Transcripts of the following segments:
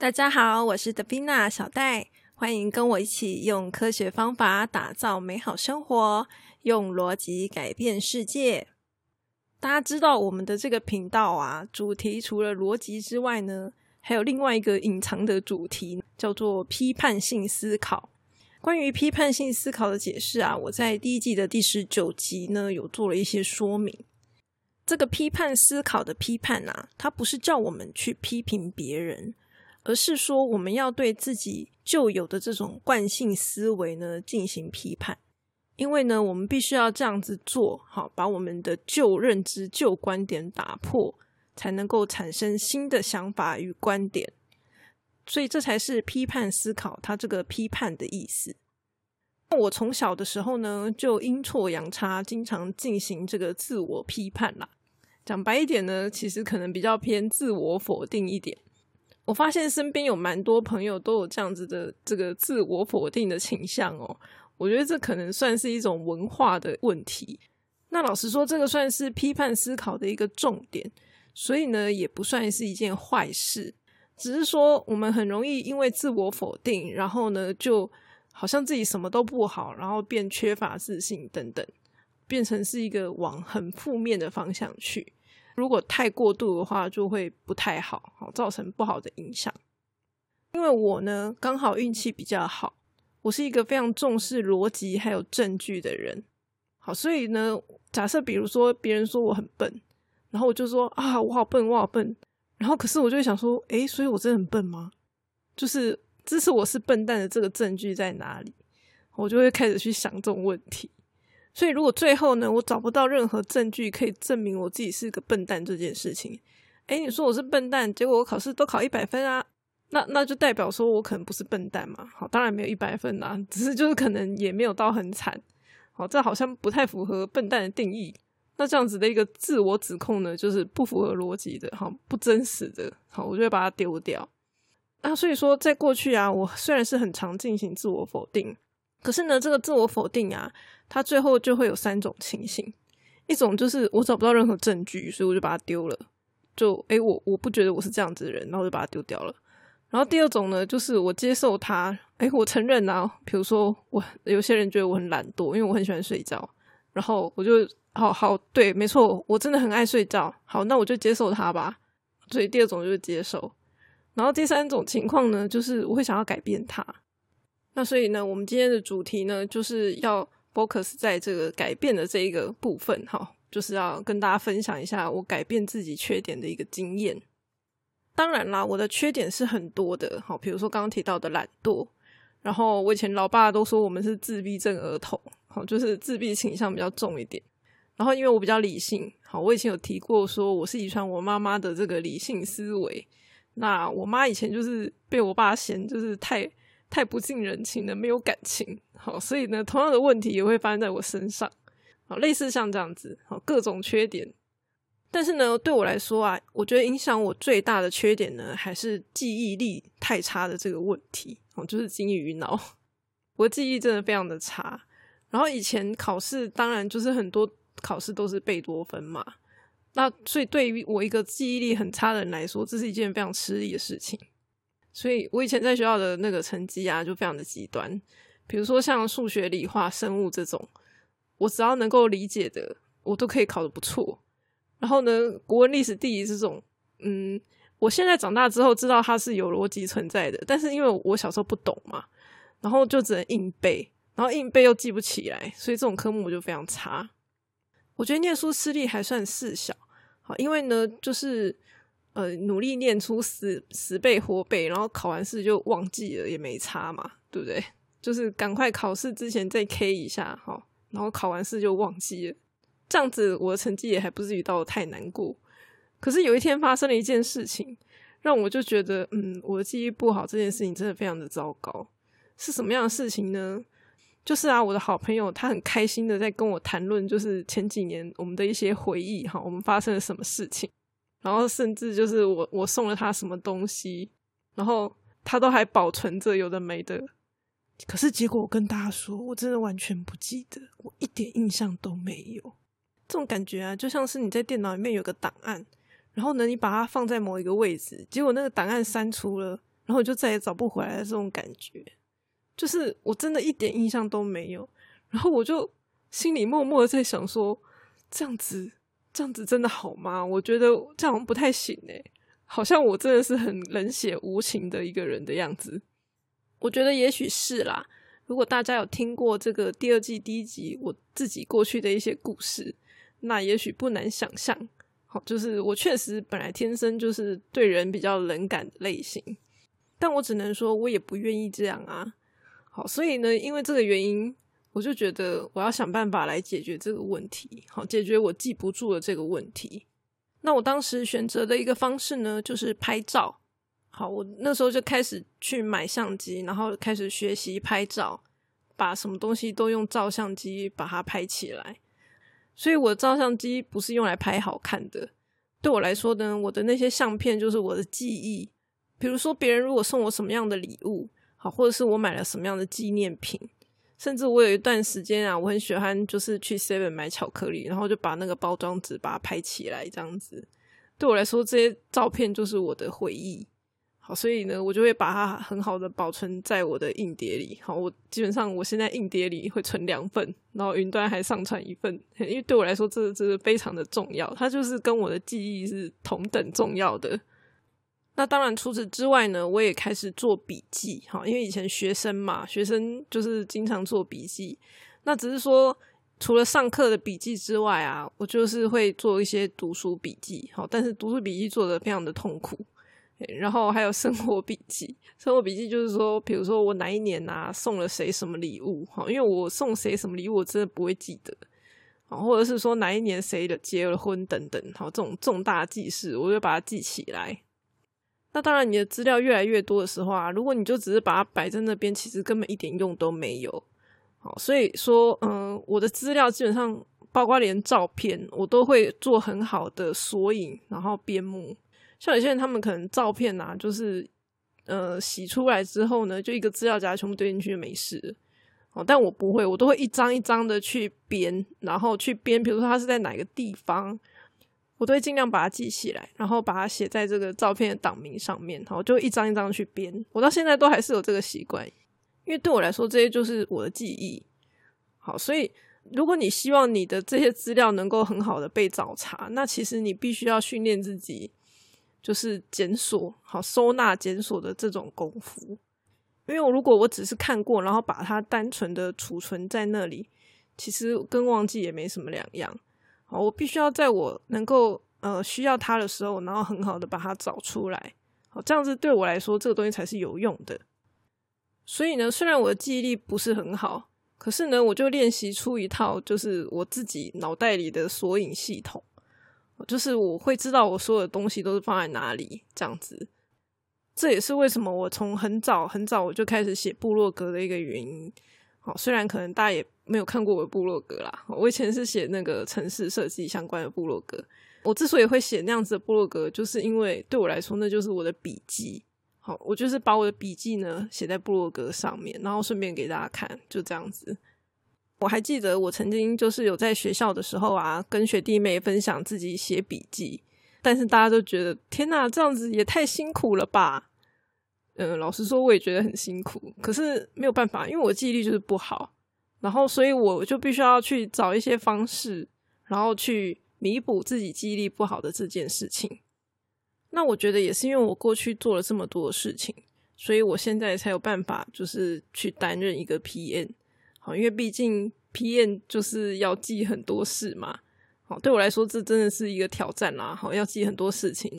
大家好，我是德比娜小戴，欢迎跟我一起用科学方法打造美好生活，用逻辑改变世界。大家知道我们的这个频道啊，主题除了逻辑之外呢，还有另外一个隐藏的主题，叫做批判性思考。关于批判性思考的解释啊，我在第一季的第十九集呢，有做了一些说明。这个批判思考的批判啊，它不是叫我们去批评别人，而是说我们要对自己旧有的这种惯性思维呢进行批判。因为呢，我们必须要这样子做好，把我们的旧认知、旧观点打破，才能够产生新的想法与观点。所以，这才是批判思考它这个批判的意思。我从小的时候呢，就阴错阳差，经常进行这个自我批判啦。讲白一点呢，其实可能比较偏自我否定一点。我发现身边有蛮多朋友都有这样子的这个自我否定的倾向哦。我觉得这可能算是一种文化的问题。那老实说，这个算是批判思考的一个重点，所以呢，也不算是一件坏事。只是说，我们很容易因为自我否定，然后呢，就好像自己什么都不好，然后变缺乏自信等等，变成是一个往很负面的方向去。如果太过度的话，就会不太好，好造成不好的影响。因为我呢，刚好运气比较好，我是一个非常重视逻辑还有证据的人。好，所以呢，假设比如说别人说我很笨，然后我就说啊，我好笨，我好笨。然后可是我就会想说，诶，所以我真的很笨吗？就是支持我是笨蛋的这个证据在哪里？我就会开始去想这种问题。所以，如果最后呢，我找不到任何证据可以证明我自己是个笨蛋这件事情，哎，你说我是笨蛋，结果我考试都考一百分啊，那那就代表说我可能不是笨蛋嘛。好，当然没有一百分啦，只是就是可能也没有到很惨。好，这好像不太符合笨蛋的定义。那这样子的一个自我指控呢，就是不符合逻辑的，好，不真实的。好，我就会把它丢掉。那所以说，在过去啊，我虽然是很常进行自我否定。可是呢，这个自我否定啊，它最后就会有三种情形。一种就是我找不到任何证据，所以我就把它丢了。就诶，我我不觉得我是这样子的人，然后就把它丢掉了。然后第二种呢，就是我接受它，诶，我承认啊。比如说，我有些人觉得我很懒惰，因为我很喜欢睡觉，然后我就好好对，没错，我真的很爱睡觉。好，那我就接受它吧。所以第二种就是接受。然后第三种情况呢，就是我会想要改变它。那所以呢，我们今天的主题呢，就是要 focus 在这个改变的这一个部分，哈，就是要跟大家分享一下我改变自己缺点的一个经验。当然啦，我的缺点是很多的，好，比如说刚刚提到的懒惰，然后我以前老爸都说我们是自闭症儿童，好，就是自闭倾向比较重一点。然后因为我比较理性，好，我以前有提过说我是遗传我妈妈的这个理性思维。那我妈以前就是被我爸嫌，就是太。太不近人情了，没有感情，好，所以呢，同样的问题也会发生在我身上，好，类似像这样子，好，各种缺点。但是呢，对我来说啊，我觉得影响我最大的缺点呢，还是记忆力太差的这个问题，哦，就是金鱼脑，我记忆真的非常的差。然后以前考试，当然就是很多考试都是贝多芬嘛，那所以对于我一个记忆力很差的人来说，这是一件非常吃力的事情。所以我以前在学校的那个成绩啊，就非常的极端。比如说像数学、理化、生物这种，我只要能够理解的，我都可以考的不错。然后呢，国文、历史、地理这种，嗯，我现在长大之后知道它是有逻辑存在的，但是因为我小时候不懂嘛，然后就只能硬背，然后硬背又记不起来，所以这种科目我就非常差。我觉得念书吃力还算事小，好，因为呢，就是。呃，努力念出十十倍活背，然后考完试就忘记了，也没差嘛，对不对？就是赶快考试之前再 K 一下哈，然后考完试就忘记了，这样子我的成绩也还不至于到太难过。可是有一天发生了一件事情，让我就觉得，嗯，我的记忆不好这件事情真的非常的糟糕。是什么样的事情呢？就是啊，我的好朋友他很开心的在跟我谈论，就是前几年我们的一些回忆哈，我们发生了什么事情。然后甚至就是我我送了他什么东西，然后他都还保存着有的没的。可是结果我跟大家说，我真的完全不记得，我一点印象都没有。这种感觉啊，就像是你在电脑里面有个档案，然后呢你把它放在某一个位置，结果那个档案删除了，然然后就再也找不回来的这种感觉，就是我真的一点印象都没有。然后我就心里默默的在想说，这样子这样子真的好吗？我觉得这样不太行诶，好像我真的是很冷血无情的一个人的样子。我觉得也许是啦。如果大家有听过这个第二季第一集我自己过去的一些故事，那也许不难想象。好，就是我确实本来天生就是对人比较冷感的类型，但我只能说，我也不愿意这样啊。好，所以呢，因为这个原因，我就觉得我要想办法来解决这个问题，好，解决我记不住的这个问题。那我当时选择的一个方式呢，就是拍照。好，我那时候就开始去买相机，然后开始学习拍照，把什么东西都用照相机把它拍起来。所以我的照相机不是用来拍好看的，对我来说呢，我的那些相片就是我的记忆。比如说别人如果送我什么样的礼物，好，或者是我买了什么样的纪念品，甚至我有一段时间啊，我很喜欢就是去 Seven 买巧克力，然后就把那个包装纸把它拍起来，这样子。对我来说，这些照片就是我的回忆。好，所以呢，我就会把它很好的保存在我的硬碟里。好，我基本上我现在硬碟里会存两份，然后云端还上传一份，因为对我来说，这这是非常的重要，它就是跟我的记忆是同等重要的。那当然，除此之外呢，我也开始做笔记。哈，因为以前学生嘛，学生就是经常做笔记。那只是说，除了上课的笔记之外啊，我就是会做一些读书笔记。好，但是读书笔记做的非常的痛苦。然后还有生活笔记，生活笔记就是说，比如说我哪一年啊送了谁什么礼物，哈，因为我送谁什么礼物，我真的不会记得，啊，或者是说哪一年谁的结了婚等等，好，这种重大记事，我就把它记起来。那当然，你的资料越来越多的时候啊，如果你就只是把它摆在那边，其实根本一点用都没有。好，所以说，嗯，我的资料基本上，包括连照片，我都会做很好的索引，然后编目。像有些人，他们可能照片啊，就是呃洗出来之后呢，就一个资料夹全部堆进去没事哦。但我不会，我都会一张一张的去编，然后去编，比如说它是在哪个地方，我都会尽量把它记起来，然后把它写在这个照片的档名上面，然后就一张一张去编。我到现在都还是有这个习惯，因为对我来说，这些就是我的记忆。好，所以如果你希望你的这些资料能够很好的被找查，那其实你必须要训练自己。就是检索好收纳检索的这种功夫，因为我如果我只是看过，然后把它单纯的储存在那里，其实跟忘记也没什么两样。哦，我必须要在我能够呃需要它的时候，然后很好的把它找出来。好，这样子对我来说，这个东西才是有用的。所以呢，虽然我的记忆力不是很好，可是呢，我就练习出一套就是我自己脑袋里的索引系统。就是我会知道我所有的东西都是放在哪里，这样子，这也是为什么我从很早很早我就开始写部落格的一个原因。好，虽然可能大家也没有看过我的部落格啦，我以前是写那个城市设计相关的部落格。我之所以会写那样子的部落格，就是因为对我来说，那就是我的笔记。好，我就是把我的笔记呢写在部落格上面，然后顺便给大家看，就这样子。我还记得我曾经就是有在学校的时候啊，跟学弟妹分享自己写笔记，但是大家都觉得天哪，这样子也太辛苦了吧？嗯，老实说我也觉得很辛苦，可是没有办法，因为我记忆力就是不好，然后所以我就必须要去找一些方式，然后去弥补自己记忆力不好的这件事情。那我觉得也是因为我过去做了这么多事情，所以我现在才有办法就是去担任一个 PM。因为毕竟 PM 就是要记很多事嘛，好，对我来说这真的是一个挑战啦。好，要记很多事情，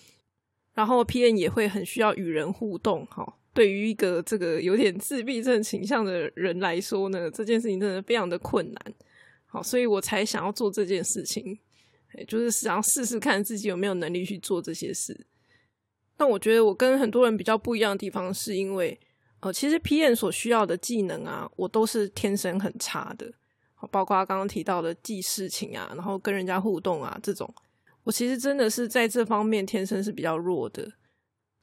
然后 PM 也会很需要与人互动。哈，对于一个这个有点自闭症倾向的人来说呢，这件事情真的非常的困难。好，所以我才想要做这件事情，就是想要试试看自己有没有能力去做这些事。那我觉得我跟很多人比较不一样的地方，是因为。呃，其实 PM 所需要的技能啊，我都是天生很差的，包括刚刚提到的记事情啊，然后跟人家互动啊这种，我其实真的是在这方面天生是比较弱的。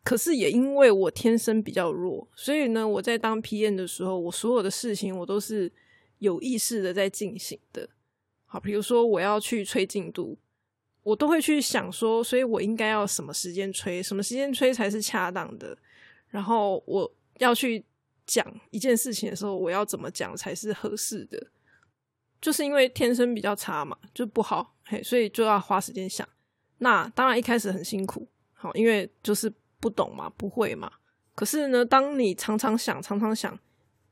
可是也因为我天生比较弱，所以呢，我在当 PM 的时候，我所有的事情我都是有意识的在进行的。好，比如说我要去催进度，我都会去想说，所以我应该要什么时间催，什么时间催才是恰当的。然后我要去讲一件事情的时候，我要怎么讲才是合适的？就是因为天生比较差嘛，就不好，嘿，所以就要花时间想。那当然一开始很辛苦，好，因为就是不懂嘛，不会嘛。可是呢，当你常常想，常常想，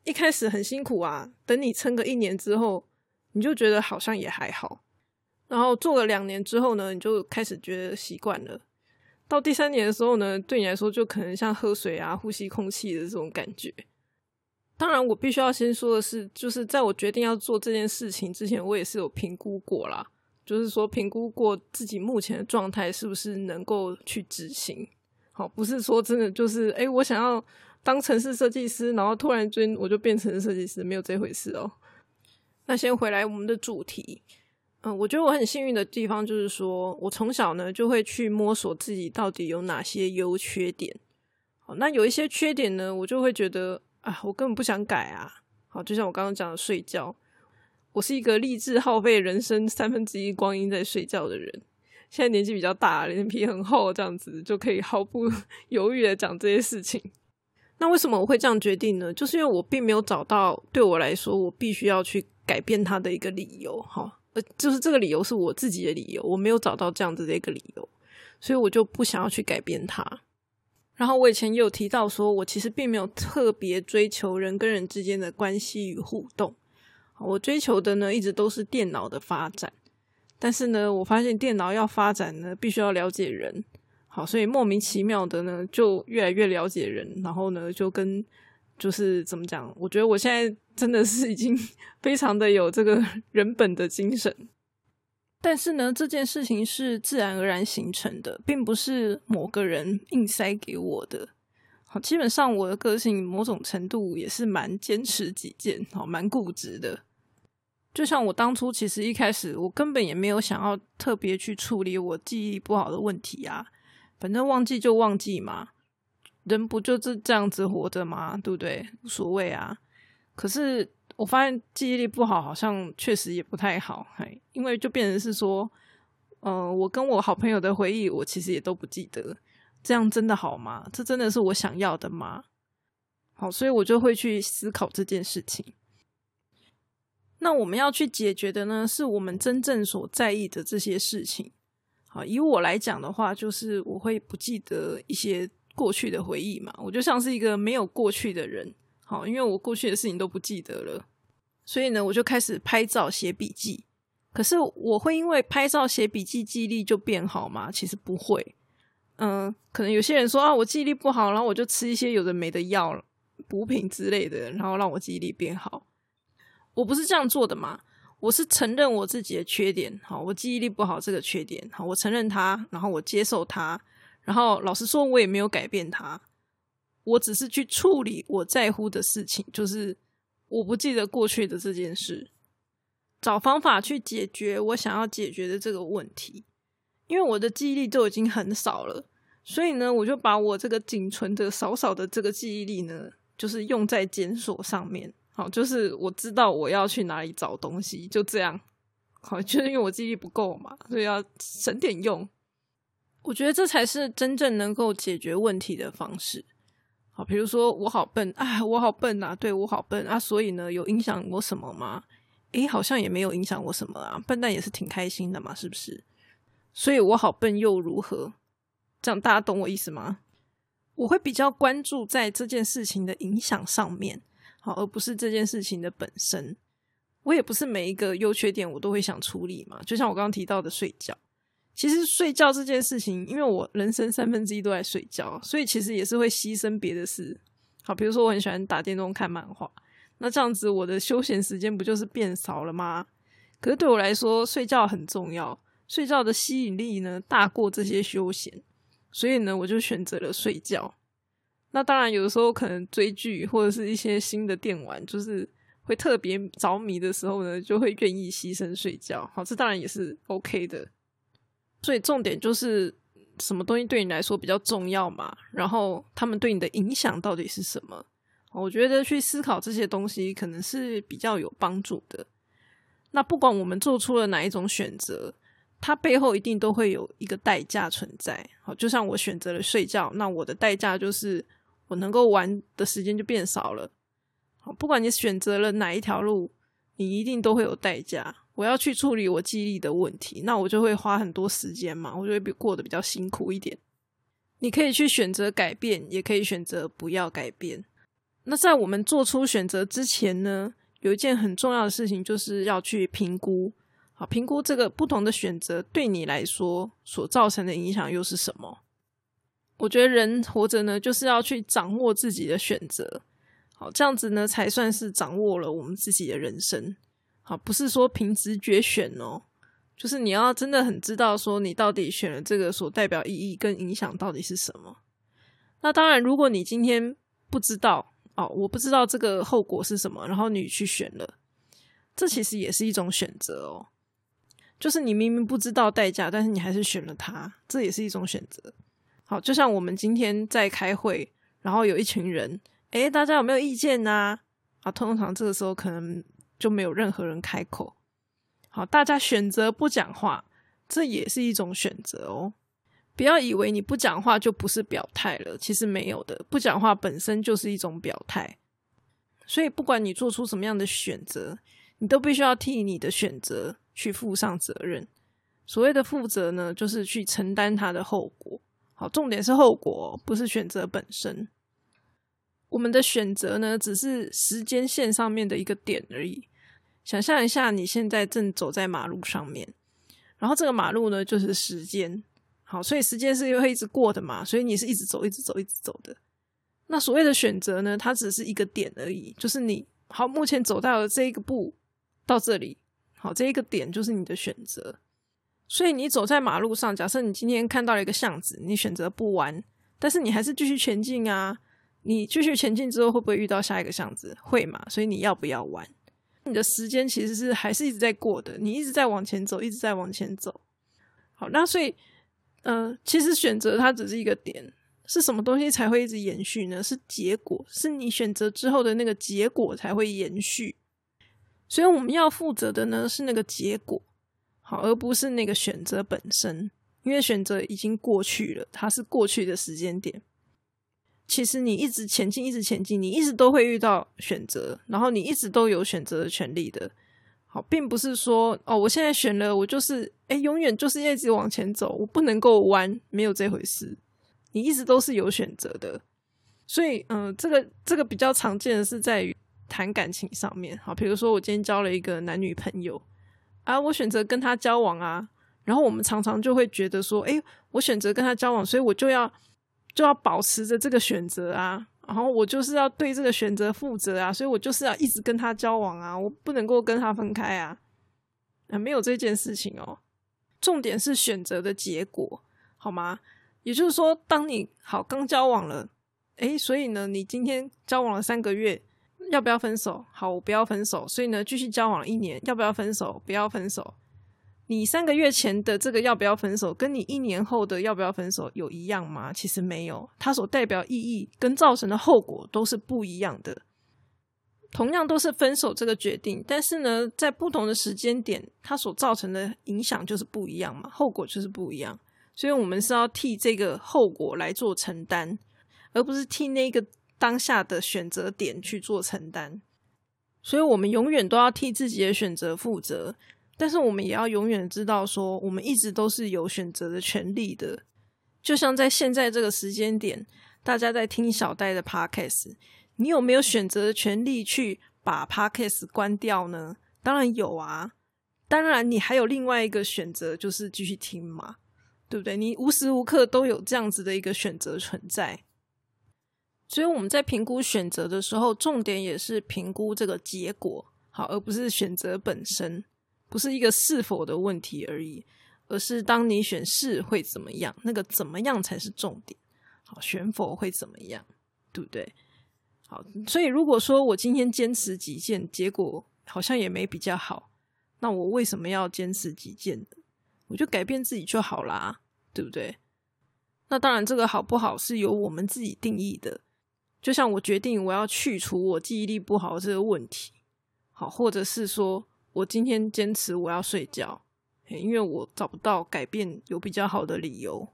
一开始很辛苦啊。等你撑个一年之后，你就觉得好像也还好。然后做了两年之后呢，你就开始觉得习惯了。到第三年的时候呢，对你来说就可能像喝水啊、呼吸空气的这种感觉。当然，我必须要先说的是，就是在我决定要做这件事情之前，我也是有评估过啦。就是说，评估过自己目前的状态是不是能够去执行。好，不是说真的就是，哎，我想要当城市设计师，然后突然间我就变成设计师，没有这回事哦。那先回来我们的主题。嗯，我觉得我很幸运的地方就是说，我从小呢就会去摸索自己到底有哪些优缺点。好，那有一些缺点呢，我就会觉得啊，我根本不想改啊。好，就像我刚刚讲的睡觉，我是一个立志耗费人生三分之一光阴在睡觉的人。现在年纪比较大，脸皮很厚，这样子就可以毫不 犹豫的讲这些事情。那为什么我会这样决定呢？就是因为我并没有找到对我来说我必须要去改变它的一个理由。哈。呃，就是这个理由是我自己的理由，我没有找到这样子的一个理由，所以我就不想要去改变它。然后我以前也有提到说，我其实并没有特别追求人跟人之间的关系与互动，我追求的呢一直都是电脑的发展。但是呢，我发现电脑要发展呢，必须要了解人，好，所以莫名其妙的呢，就越来越了解人，然后呢，就跟。就是怎么讲？我觉得我现在真的是已经 非常的有这个 人本的精神，但是呢，这件事情是自然而然形成的，并不是某个人硬塞给我的。基本上我的个性某种程度也是蛮坚持己见，好，蛮固执的。就像我当初其实一开始我根本也没有想要特别去处理我记忆力不好的问题啊，反正忘记就忘记嘛。人不就是这样子活着吗？对不对？无所谓啊。可是我发现记忆力不好，好像确实也不太好。嘿，因为就变成是说，嗯，我跟我好朋友的回忆，我其实也都不记得。这样真的好吗？这真的是我想要的吗？好，所以我就会去思考这件事情。那我们要去解决的呢，是我们真正所在意的这些事情。好，以我来讲的话，就是我会不记得一些。过去的回忆嘛，我就像是一个没有过去的人，好，因为我过去的事情都不记得了，所以呢，我就开始拍照写笔记。可是我会因为拍照写笔记记忆力就变好吗？其实不会。嗯，可能有些人说啊，我记忆力不好，然后我就吃一些有的没的药、补品之类的，然后让我记忆力变好。我不是这样做的嘛，我是承认我自己的缺点，好，我记忆力不好这个缺点，好，我承认它，然后我接受它。然后老实说，我也没有改变它，我只是去处理我在乎的事情，就是我不记得过去的这件事，找方法去解决我想要解决的这个问题。因为我的记忆力都已经很少了，所以呢，我就把我这个仅存的少少的这个记忆力呢，就是用在检索上面。好，就是我知道我要去哪里找东西，就这样。好，就是因为我记忆力不够嘛，所以要省点用。我觉得这才是真正能够解决问题的方式。好，比如说我好笨啊，我好笨啊，对我好笨啊，所以呢，有影响我什么吗？诶，好像也没有影响我什么啊，笨蛋也是挺开心的嘛，是不是？所以我好笨又如何？这样大家懂我意思吗？我会比较关注在这件事情的影响上面，好，而不是这件事情的本身。我也不是每一个优缺点我都会想处理嘛，就像我刚刚提到的睡觉。其实睡觉这件事情，因为我人生三分之一都在睡觉，所以其实也是会牺牲别的事。好，比如说我很喜欢打电动、看漫画，那这样子我的休闲时间不就是变少了吗？可是对我来说，睡觉很重要，睡觉的吸引力呢大过这些休闲，所以呢，我就选择了睡觉。那当然，有的时候可能追剧或者是一些新的电玩，就是会特别着迷的时候呢，就会愿意牺牲睡觉。好，这当然也是 OK 的。所以重点就是什么东西对你来说比较重要嘛？然后他们对你的影响到底是什么？我觉得去思考这些东西可能是比较有帮助的。那不管我们做出了哪一种选择，它背后一定都会有一个代价存在。好，就像我选择了睡觉，那我的代价就是我能够玩的时间就变少了。好，不管你选择了哪一条路，你一定都会有代价。我要去处理我记忆力的问题，那我就会花很多时间嘛，我就会比过得比较辛苦一点。你可以去选择改变，也可以选择不要改变。那在我们做出选择之前呢，有一件很重要的事情，就是要去评估。好，评估这个不同的选择对你来说所造成的影响又是什么？我觉得人活着呢，就是要去掌握自己的选择。好，这样子呢，才算是掌握了我们自己的人生。好，不是说凭直觉选哦，就是你要真的很知道说你到底选了这个所代表意义跟影响到底是什么。那当然，如果你今天不知道。哦，我不知道这个后果是什么，然后你去选了，这其实也是一种选择哦。就是你明明不知道代价，但是你还是选了它，这也是一种选择。好，就像我们今天在开会，然后有一群人，诶，大家有没有意见呢？啊，通常这个时候可能就没有任何人开口。好，大家选择不讲话，这也是一种选择哦。不要以为你不讲话就不是表态了，其实没有的，不讲话本身就是一种表态。所以，不管你做出什么样的选择，你都必须要替你的选择去负上责任。所谓的负责呢，就是去承担它的后果。好，重点是后果，不是选择本身。我们的选择呢，只是时间线上面的一个点而已。想象一下，你现在正走在马路上面，然后这个马路呢，就是时间。好，所以时间是会一直过的嘛，所以你是一直走，一直走，一直走的。那所谓的选择呢，它只是一个点而已，就是你好，目前走到了这一个步到这里，好，这一个点就是你的选择。所以你走在马路上，假设你今天看到了一个巷子，你选择不弯，但是你还是继续前进啊。你继续前进之后，会不会遇到下一个巷子？会嘛？所以你要不要弯？你的时间其实是还是一直在过的，你一直在往前走，一直在往前走。好，那所以。嗯，其实选择它只是一个点，是什么东西才会一直延续呢？是结果，是你选择之后的那个结果才会延续。所以我们要负责的呢是那个结果，好，而不是那个选择本身，因为选择已经过去了，它是过去的时间点。其实你一直前进，一直前进，你一直都会遇到选择，然后你一直都有选择的权利的。好，并不是说哦，我现在选了，我就是哎，永远就是一直往前走，我不能够弯，没有这回事。你一直都是有选择的，所以嗯，这个这个比较常见的是在于谈感情上面。好，比如说我今天交了一个男女朋友啊，我选择跟他交往啊，然后我们常常就会觉得说，哎，我选择跟他交往，所以我就要就要保持着这个选择啊。然后我就是要对这个选择负责啊，所以我就是要一直跟他交往啊，我不能够跟他分开啊，啊，没有这件事情哦。重点是选择的结果，好吗？也就是说，当你好刚交往了，诶，所以呢，你今天交往了三个月，要不要分手？好，我不要分手，所以呢，继续交往一年，要不要分手？不要分手。你三个月前的这个要不要分手，跟你一年后的要不要分手有一样吗？其实没有，它所代表意义跟造成的后果都是不一样的。同样都是分手这个决定，但是呢，在不同的时间点，它所造成的影响就是不一样嘛，后果就是不一样。所以，我们是要替这个后果来做承担，而不是替那个当下的选择点去做承担。所以，我们永远都要替自己的选择负责。但是我们也要永远知道，说我们一直都是有选择的权利的。就像在现在这个时间点，大家在听小戴的 podcast，你有没有选择的权利去把 podcast 关掉呢？当然有啊。当然，你还有另外一个选择，就是继续听嘛，对不对？你无时无刻都有这样子的一个选择存在。所以我们在评估选择的时候，重点也是评估这个结果，好，而不是选择本身。不是一个是否的问题而已，而是当你选是会怎么样，那个怎么样才是重点。好，选否会怎么样，对不对？好，所以如果说我今天坚持己见，结果好像也没比较好，那我为什么要坚持己见呢？我就改变自己就好啦，对不对？那当然，这个好不好是由我们自己定义的。就像我决定我要去除我记忆力不好这个问题，好，或者是说。我今天坚持我要睡觉，因为我找不到改变有比较好的理由。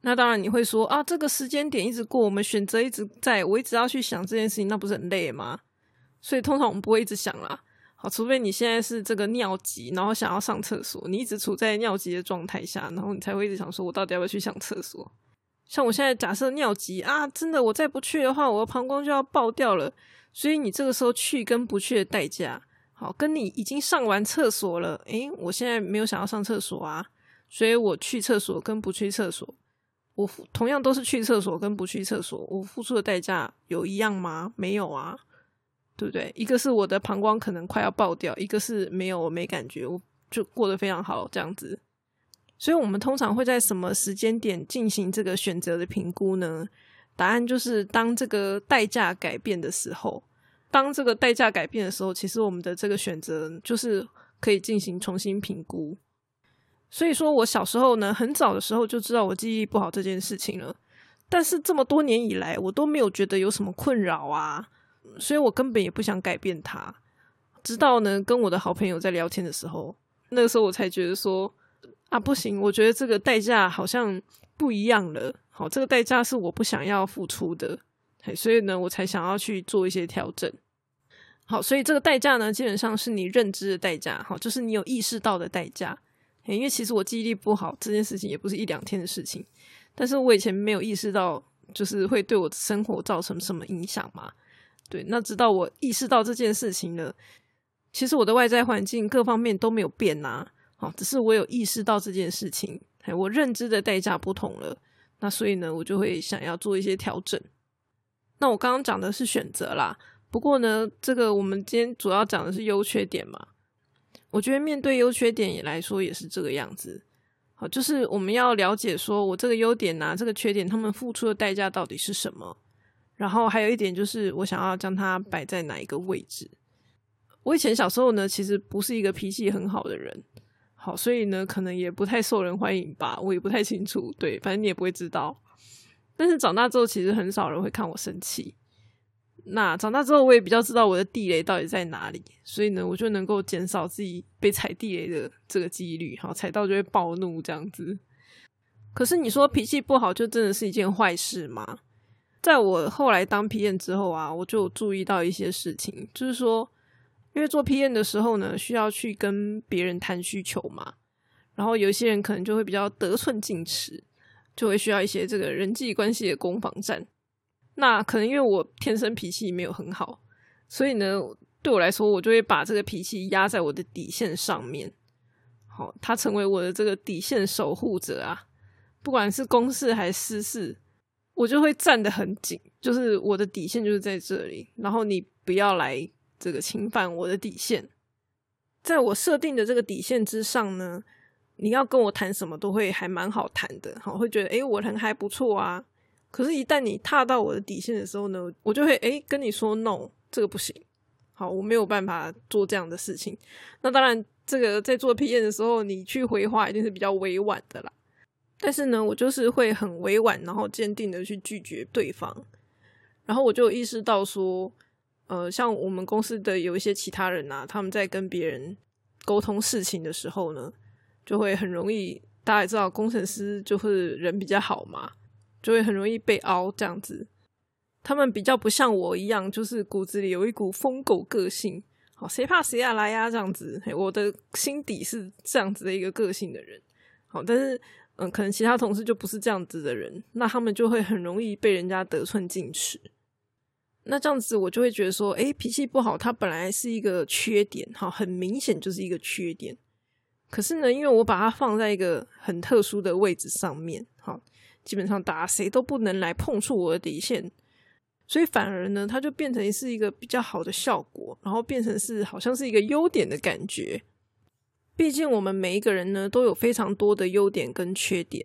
那当然你会说啊，这个时间点一直过，我们选择一直在，我一直要去想这件事情，那不是很累吗？所以通常我们不会一直想啦。好，除非你现在是这个尿急，然后想要上厕所，你一直处在尿急的状态下，然后你才会一直想说，我到底要不要去上厕所？像我现在假设尿急啊，真的我再不去的话，我的膀胱就要爆掉了。所以你这个时候去跟不去的代价，好，跟你已经上完厕所了，诶，我现在没有想要上厕所啊，所以我去厕所跟不去厕所。我同样都是去厕所跟不去厕所，我付出的代价有一样吗？没有啊，对不对？一个是我的膀胱可能快要爆掉，一个是没有，我没感觉，我就过得非常好这样子。所以，我们通常会在什么时间点进行这个选择的评估呢？答案就是当这个代价改变的时候。当这个代价改变的时候，其实我们的这个选择就是可以进行重新评估。所以说我小时候呢，很早的时候就知道我记忆不好这件事情了，但是这么多年以来，我都没有觉得有什么困扰啊，所以我根本也不想改变它。直到呢，跟我的好朋友在聊天的时候，那个时候我才觉得说啊，不行，我觉得这个代价好像不一样了。好，这个代价是我不想要付出的，所以呢，我才想要去做一些调整。好，所以这个代价呢，基本上是你认知的代价，好，就是你有意识到的代价。因为其实我记忆力不好这件事情也不是一两天的事情，但是我以前没有意识到，就是会对我的生活造成什么影响嘛？对，那直到我意识到这件事情了，其实我的外在环境各方面都没有变呐，好，只是我有意识到这件事情，我认知的代价不同了，那所以呢，我就会想要做一些调整。那我刚刚讲的是选择啦，不过呢，这个我们今天主要讲的是优缺点嘛。我觉得面对优缺点也来说也是这个样子，好，就是我们要了解说我这个优点呐，这个缺点他们付出的代价到底是什么。然后还有一点就是我想要将它摆在哪一个位置。我以前小时候呢，其实不是一个脾气很好的人，好，所以呢可能也不太受人欢迎吧，我也不太清楚。对，反正你也不会知道。但是长大之后，其实很少人会看我生气。那长大之后，我也比较知道我的地雷到底在哪里，所以呢，我就能够减少自己被踩地雷的这个几率，好踩到就会暴怒这样子。可是你说脾气不好，就真的是一件坏事吗？在我后来当 P N 之后啊，我就注意到一些事情，就是说，因为做 P N 的时候呢，需要去跟别人谈需求嘛，然后有些人可能就会比较得寸进尺，就会需要一些这个人际关系的攻防战。那可能因为我天生脾气没有很好，所以呢，对我来说，我就会把这个脾气压在我的底线上面。好，他成为我的这个底线守护者啊，不管是公事还是私事，我就会站得很紧，就是我的底线就是在这里，然后你不要来这个侵犯我的底线。在我设定的这个底线之上呢，你要跟我谈什么都会还蛮好谈的，好，会觉得诶，我人还不错啊。可是，一旦你踏到我的底线的时候呢，我就会诶跟你说 no，这个不行。好，我没有办法做这样的事情。那当然，这个在做 P N 的时候，你去回话一定是比较委婉的啦。但是呢，我就是会很委婉，然后坚定的去拒绝对方。然后我就意识到说，呃，像我们公司的有一些其他人啊，他们在跟别人沟通事情的时候呢，就会很容易。大家也知道，工程师就是人比较好嘛。就会很容易被凹这样子，他们比较不像我一样，就是骨子里有一股疯狗个性，好谁怕谁啊来呀这样子。我的心底是这样子的一个个性的人，好，但是嗯，可能其他同事就不是这样子的人，那他们就会很容易被人家得寸进尺。那这样子我就会觉得说，诶，脾气不好，它本来是一个缺点，好，很明显就是一个缺点。可是呢，因为我把它放在一个很特殊的位置上面，好。基本上打谁都不能来碰触我的底线，所以反而呢，它就变成是一个比较好的效果，然后变成是好像是一个优点的感觉。毕竟我们每一个人呢都有非常多的优点跟缺点，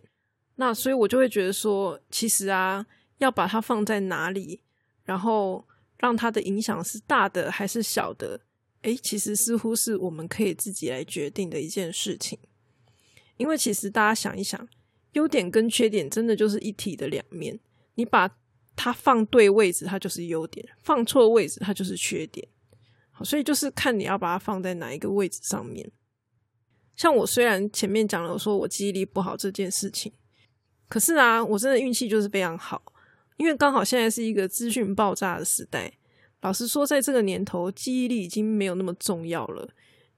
那所以我就会觉得说，其实啊，要把它放在哪里，然后让它的影响是大的还是小的，诶，其实似乎是我们可以自己来决定的一件事情。因为其实大家想一想。优点跟缺点真的就是一体的两面，你把它放对位置，它就是优点；放错位置，它就是缺点。好，所以就是看你要把它放在哪一个位置上面。像我虽然前面讲了说我记忆力不好这件事情，可是啊，我真的运气就是非常好，因为刚好现在是一个资讯爆炸的时代。老实说，在这个年头，记忆力已经没有那么重要了，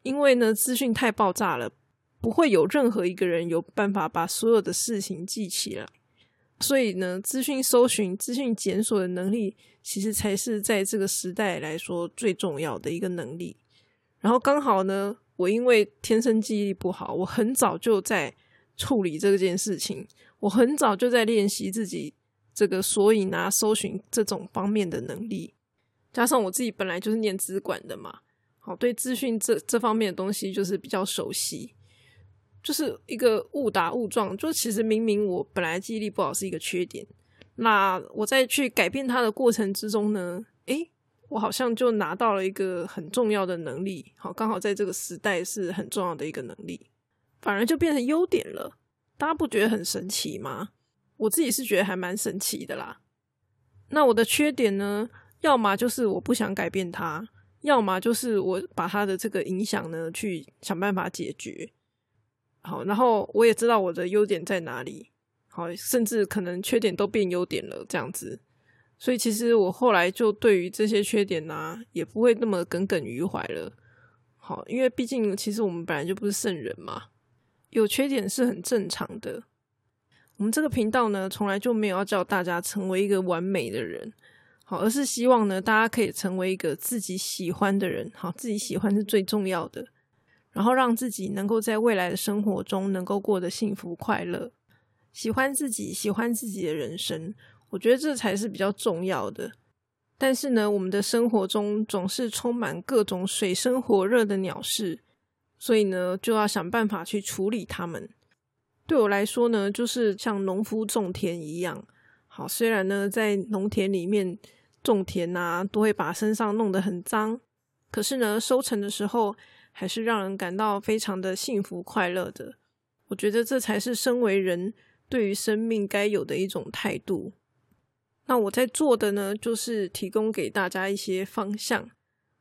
因为呢，资讯太爆炸了，不会有任何一个人有办法把所有的事情记起来。所以呢，资讯搜寻、资讯检索的能力，其实才是在这个时代来说最重要的一个能力。然后刚好呢，我因为天生记忆力不好，我很早就在处理这件事情，我很早就在练习自己这个索引啊、搜寻这种方面的能力。加上我自己本来就是念资管的嘛，好，对资讯这这方面的东西就是比较熟悉。就是一个误打误撞，就其实明明我本来记忆力不好是一个缺点，那我在去改变它的过程之中呢，诶，我好像就拿到了一个很重要的能力，好，刚好在这个时代是很重要的一个能力，反而就变成优点了。大家不觉得很神奇吗？我自己是觉得还蛮神奇的啦。那我的缺点呢，要么就是我不想改变它，要么就是我把它的这个影响呢去想办法解决。好，然后我也知道我的优点在哪里，好，甚至可能缺点都变优点了，这样子。所以其实我后来就对于这些缺点呢，也不会那么耿耿于怀了。好，因为毕竟其实我们本来就不是圣人嘛，有缺点是很正常的。我们这个频道呢，从来就没有要叫大家成为一个完美的人，好，而是希望呢，大家可以成为一个自己喜欢的人。好，自己喜欢是最重要的。然后让自己能够在未来的生活中能够过得幸福快乐，喜欢自己，喜欢自己的人生，我觉得这才是比较重要的。但是呢，我们的生活中总是充满各种水深火热的鸟事，所以呢，就要想办法去处理它们。对我来说呢，就是像农夫种田一样。好，虽然呢，在农田里面种田啊，都会把身上弄得很脏，可是呢，收成的时候。还是让人感到非常的幸福快乐的。我觉得这才是身为人对于生命该有的一种态度。那我在做的呢，就是提供给大家一些方向。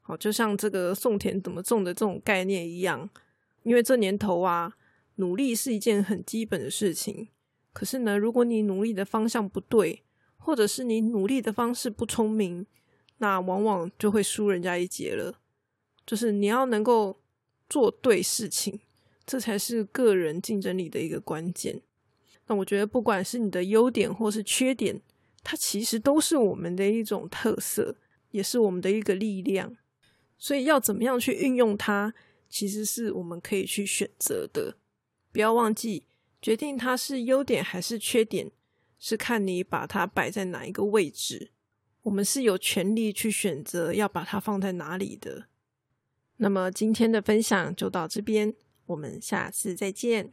好，就像这个种田怎么种的这种概念一样。因为这年头啊，努力是一件很基本的事情。可是呢，如果你努力的方向不对，或者是你努力的方式不聪明，那往往就会输人家一截了。就是你要能够。做对事情，这才是个人竞争力的一个关键。那我觉得，不管是你的优点或是缺点，它其实都是我们的一种特色，也是我们的一个力量。所以，要怎么样去运用它，其实是我们可以去选择的。不要忘记，决定它是优点还是缺点，是看你把它摆在哪一个位置。我们是有权利去选择要把它放在哪里的。那么今天的分享就到这边，我们下次再见。